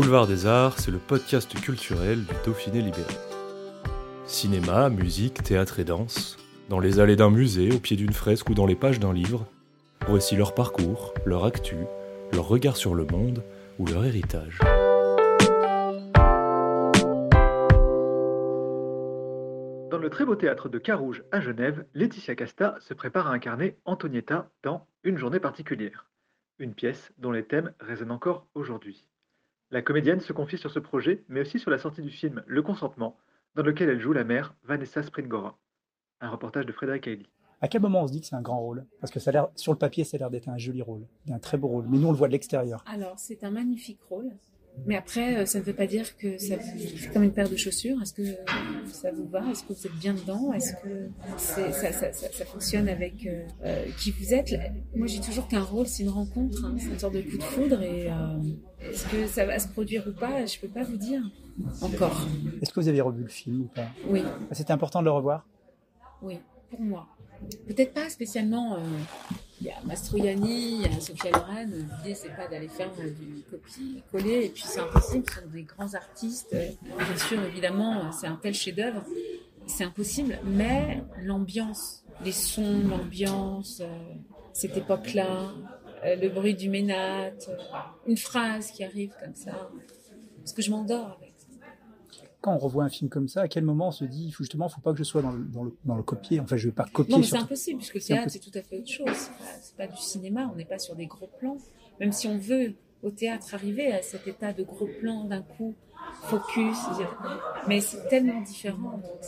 Boulevard des Arts, c'est le podcast culturel du Dauphiné libéré. Cinéma, musique, théâtre et danse, dans les allées d'un musée, au pied d'une fresque ou dans les pages d'un livre, voici leur parcours, leur actu, leur regard sur le monde ou leur héritage. Dans le très beau théâtre de Carouge à Genève, Laetitia Casta se prépare à incarner Antonietta dans Une journée particulière, une pièce dont les thèmes résonnent encore aujourd'hui. La comédienne se confie sur ce projet, mais aussi sur la sortie du film Le consentement, dans lequel elle joue la mère Vanessa Springora. Un reportage de Frédéric Hailey. À quel moment on se dit que c'est un grand rôle? Parce que ça a l'air, sur le papier, ça a l'air d'être un joli rôle, un très beau rôle. Mais nous, on le voit de l'extérieur. Alors, c'est un magnifique rôle. Mais après, euh, ça ne veut pas dire que ça c'est comme une paire de chaussures. Est-ce que euh, ça vous va? Est-ce que vous êtes bien dedans? Est-ce que ça, ça- ça- ça fonctionne avec euh, qui vous êtes? Moi, j'ai toujours qu'un rôle, c'est une rencontre, hein, c'est une sorte de coup de foudre. Et euh, est-ce que ça va se produire ou pas? Je peux pas vous dire encore. Est-ce que vous avez revu le film ou pas? Oui, C'était important de le revoir? Oui, pour moi. Peut-être pas spécialement. euh, Il y a Mastroianni, il y a Sophia Loren. L'idée, c'est pas d'aller faire euh, du copier-coller. Et puis, c'est impossible. Ce sont des grands artistes. Bien sûr, évidemment, c'est un tel chef-d'œuvre. C'est impossible. Mais l'ambiance, les sons, l'ambiance, euh, cette époque-là, euh, le bruit du ménate, une phrase qui arrive comme ça. Parce que je m'endors avec. Quand on revoit un film comme ça, à quel moment on se dit, justement, faut pas que je sois dans le, dans le, dans le copier. Enfin, je vais pas copier. Non, mais c'est impossible, puisque le théâtre, c'est tout à fait autre chose. C'est pas, pas du cinéma, on n'est pas sur des gros plans. Même si on veut, au théâtre, arriver à cet état de gros plan d'un coup, focus, mais c'est tellement différent, donc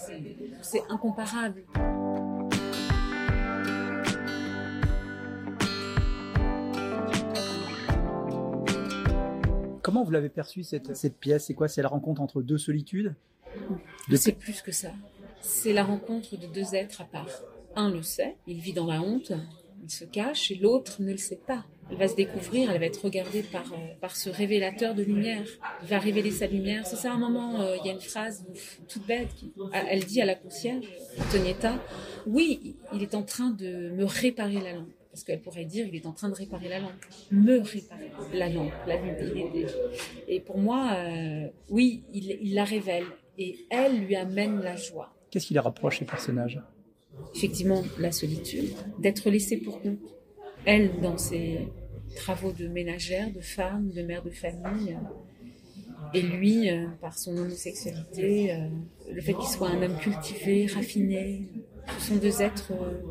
c'est incomparable. Comment vous l'avez perçu cette, cette pièce? C'est quoi? C'est la rencontre entre deux solitudes? De- C'est plus que ça. C'est la rencontre de deux êtres à part. Un le sait, il vit dans la honte, il se cache, et l'autre ne le sait pas. Elle va se découvrir, elle va être regardée par, euh, par ce révélateur de lumière. Il va révéler sa lumière. C'est ça, à un moment, euh, il y a une phrase toute bête. qui- elle dit à la concierge, Antonietta, oui, il est en train de me réparer la lampe. Parce qu'elle pourrait dire, il est en train de réparer la lampe. Me réparer la lampe, la Et pour moi, euh, oui, il, il la révèle. Et elle lui amène la joie. Qu'est-ce qui les rapproche ces personnages? Effectivement, la solitude, d'être laissée pour compte. Elle, dans ses travaux de ménagère, de femme, de mère de famille, euh, et lui, euh, par son homosexualité, euh, le fait qu'il soit un homme cultivé, raffiné, sont deux êtres euh,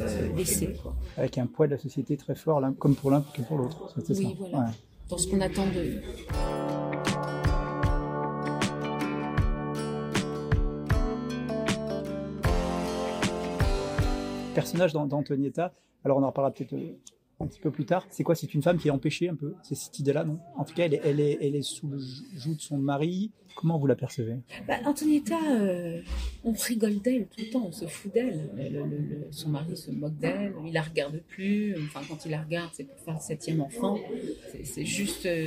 euh, laissés, quoi. Avec un poids de la société très fort, comme pour l'un que pour l'autre. Oui, ça. voilà. Ouais. dans ce qu'on attend d'eux. personnage d'An- d'Antonietta, alors on en reparlera peut-être euh, un petit peu plus tard, c'est quoi? C'est une femme qui est empêchée un peu C'est cette idée-là, non? En tout cas, elle est, elle, est, elle est sous le joug de son mari. Comment vous la percevez? Bah, Antonietta, euh, on rigole d'elle tout le temps, on se fout d'elle. Le- le- le- son mari se moque d'elle, il la regarde plus. Enfin, quand il la regarde, c'est pour faire le septième enfant. C'est- C'est juste euh,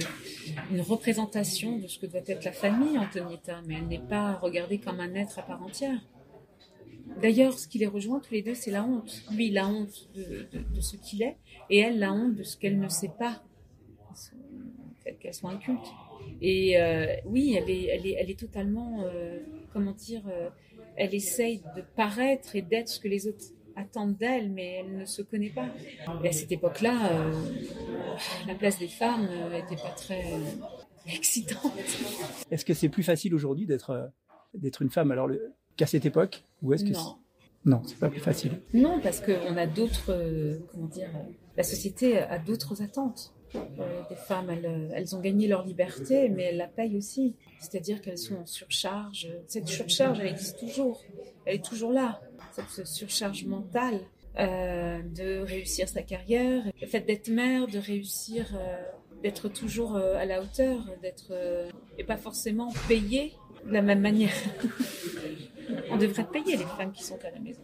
une représentation de ce que doit être la famille, Antonietta, mais elle n'est pas regardée comme un être à part entière. D'ailleurs, ce qui les rejoint tous les deux, c'est la honte. Lui, la honte de, ce qu'il est, et elle, la honte de ce qu'elle ne sait pas, qu'elle soit un culte. Et euh, oui, elle est, elle est, totalement, euh, comment dire, euh, elle essaye de paraître et d'être ce que les autres attendent d'elle, mais elle ne se connaît pas. Et à cette époque-là, la place des femmes n'était pas très excitante. Est-ce que c'est plus facile aujourd'hui d'être d'être une femme? Qu'à cette époque Ou est-ce que Non. c'est- non, c'est pas plus facile. Non, parce qu'on a d'autres, euh, comment dire, euh, la société a d'autres attentes. Euh, des femmes, elles, elles ont gagné leur liberté, mais elles la payent aussi. C'est-à-dire qu'elles sont en surcharge. Cette surcharge, elle existe toujours. Elle est toujours là. Cette surcharge mentale, euh, de réussir sa carrière, le fait d'être mère, de réussir, euh, d'être toujours à la hauteur, d'être et pas forcément payée de la même manière. On devrait payer les femmes qui sont à la maison.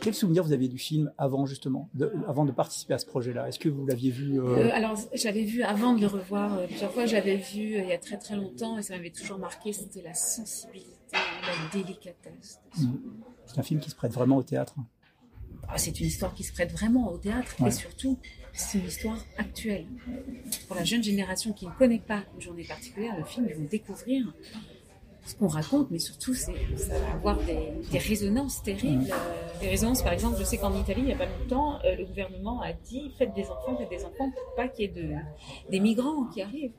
Quel souvenir vous aviez du film avant justement, de, avant de participer à ce projet-là? Est-ce que vous l'aviez vu euh... Euh, Alors j'avais vu avant de le revoir euh, plusieurs fois. J'avais vu il y a très très longtemps et ça m'avait toujours marqué. C'était la sensibilité, la délicatesse. Mmh. C'est un film qui se prête vraiment au théâtre. Ah, c'est une histoire qui se prête vraiment au théâtre ouais. et surtout c'est une histoire actuelle. Pour la jeune génération qui ne connaît pas une journée particulière, le film, ils vont découvrir ce qu'on raconte, mais surtout, ça va avoir des, des résonances terribles. Des résonances, par exemple, je sais qu'en Italie, il n'y a pas longtemps, euh, le gouvernement a dit faites des enfants, faites des enfants pour pas qu'il y ait de, des migrants qui arrivent.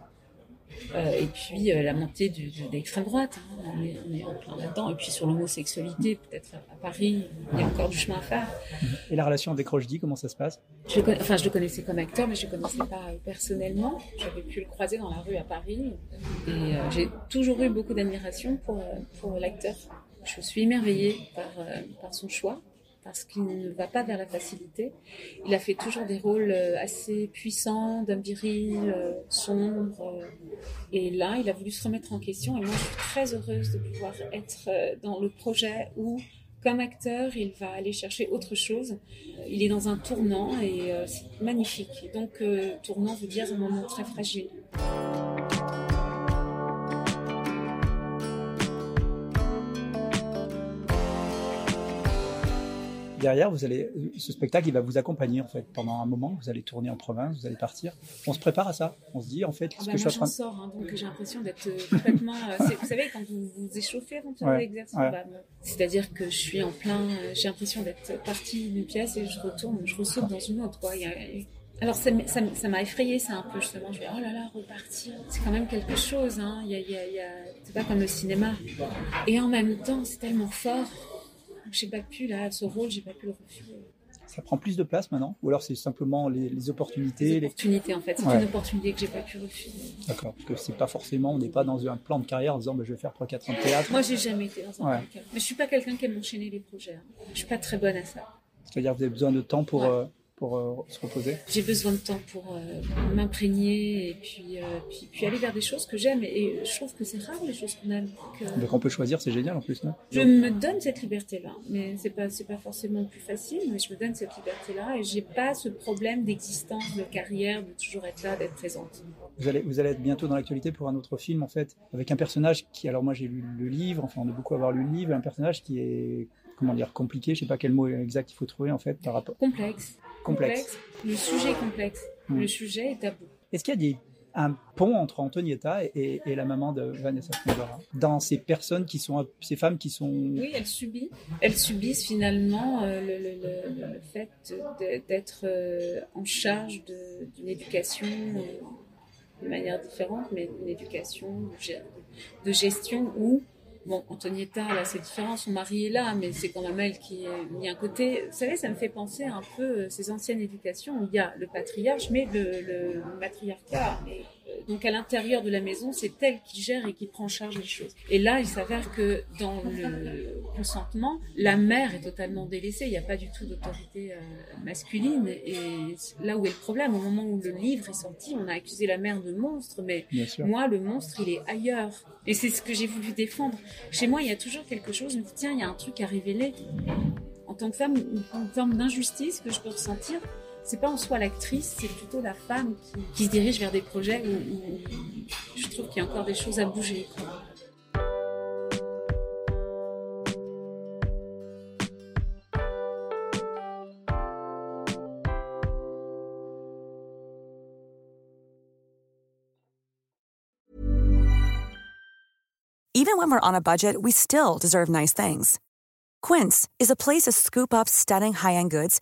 Euh, et puis euh, la montée du, de, l'extrême droite, hein, on, est, on, est, en plein là-dedans. Et puis sur l'homosexualité, peut-être à, Paris, il y a encore du chemin à faire. Et la relation avec Rochdy, comment ça se passe? Je le, Enfin, je le connaissais comme acteur, mais je ne le connaissais pas personnellement. J'avais pu le croiser dans la rue à Paris. Et euh, j'ai toujours eu beaucoup d'admiration pour, pour l'acteur. Je suis émerveillée par, par son choix parce qu'il ne va pas vers la facilité. Il a fait toujours des rôles assez puissants, d'un viril, sombre. Et là, il a voulu se remettre en question. Et moi, je suis très heureuse de pouvoir être dans le projet où, comme acteur, il va aller chercher autre chose. Il est dans un tournant et c'est magnifique. Donc, tournant veut dire un moment très fragile. Derrière, vous allez, ce spectacle, il va vous accompagner en fait pendant un moment. Vous allez tourner en province, vous allez partir. On se prépare à ça. On se dit en fait, ah bah, que moi, je suis en sors, hein, donc j'ai l'impression d'être complètement. vous savez, quand vous vous échauffez avant de ouais, l'exercice, ouais. bah, c'est-à-dire que je suis en plein. J'ai l'impression d'être partie d'une pièce et je retourne, je ressaute dans une autre. Quoi. Il y a, alors ça, ça, ça m'a effrayé ça un peu justement. Je vais oh là là repartir. C'est quand même quelque chose. Hein. Il y a, il y a, il y a... C'est pas comme le cinéma. Et en même temps, c'est tellement fort j'ai pas pu là ce rôle j'ai pas pu le refuser ça prend plus de place maintenant ou alors c'est simplement les, les opportunités les opportunités les... en fait c'est ouais. une opportunité que j'ai pas pu refuser d'accord parce que c'est pas forcément on n'est pas dans un plan de carrière en disant bah, je vais faire 3 4 ans de théâtre moi j'ai jamais été dans un ouais. plan de carrière mais je suis pas quelqu'un qui aime enchaîner les projets hein. je suis pas très bonne à ça c'est à dire vous avez besoin de temps pour ouais. euh, pour euh, se reposer J'ai besoin de temps pour euh, m'imprégner et puis, euh, puis, puis, aller vers des choses que j'aime. Et, et, je trouve que c'est rare les choses qu'on aime. Que... Donc on peut choisir, c'est génial en plus, non? Je me donne cette liberté-là, mais c'est pas c'est pas forcément plus facile. Mais je me donne cette liberté-là et j'ai pas ce problème d'existence, de carrière, de toujours être là, d'être présente. Vous allez vous allez être bientôt dans l'actualité pour un autre film en fait, avec un personnage qui, alors moi j'ai lu le livre, enfin on a beaucoup avoir lu le livre, un personnage qui est comment dire compliqué, je sais pas quel mot exact il faut trouver en fait par rapport. Complexe complexe. complexe. Le sujet est complexe. Mmh. Le sujet est tabou. Est-ce qu'il y a des, un pont entre Antonietta et, et, la maman de Vanessa Spondora dans ces personnes qui sont, ces femmes qui sont. Oui, elles subissent. Elles subissent finalement euh, le, le, le, le, fait d'être euh, en charge d'une éducation euh, de manière différente, mais une éducation de gestion où Bon, Antonietta, là, c'est différent, son mari est là, mais c'est quand même elle qui est mis à côté. Vous savez, ça me fait penser un peu ces anciennes éducations où il y a le patriarche, mais le, le matriarcat. Donc à l'intérieur de la maison, c'est elle qui gère et qui prend en charge les choses. Et là, il s'avère que dans le consentement, la mère est totalement délaissée. Il n'y a pas du tout d'autorité euh, masculine. Et là où est le problème, au moment où le livre est sorti, on a accusé la mère de monstre, mais moi, le monstre, il est ailleurs. Et c'est ce que j'ai voulu défendre. Chez moi, il y a toujours quelque chose. Je me dis, tiens, il y a un truc à révéler. En tant que femme, une forme d'injustice que je peux ressentir c'est pas en soi l'actrice, c'est plutôt la femme qui, se dirige vers des projets où, où je trouve qu'il y a encore des choses à bouger. Even when we're on a budget, we still deserve nice things. Quince is a place to scoop up stunning high-end goods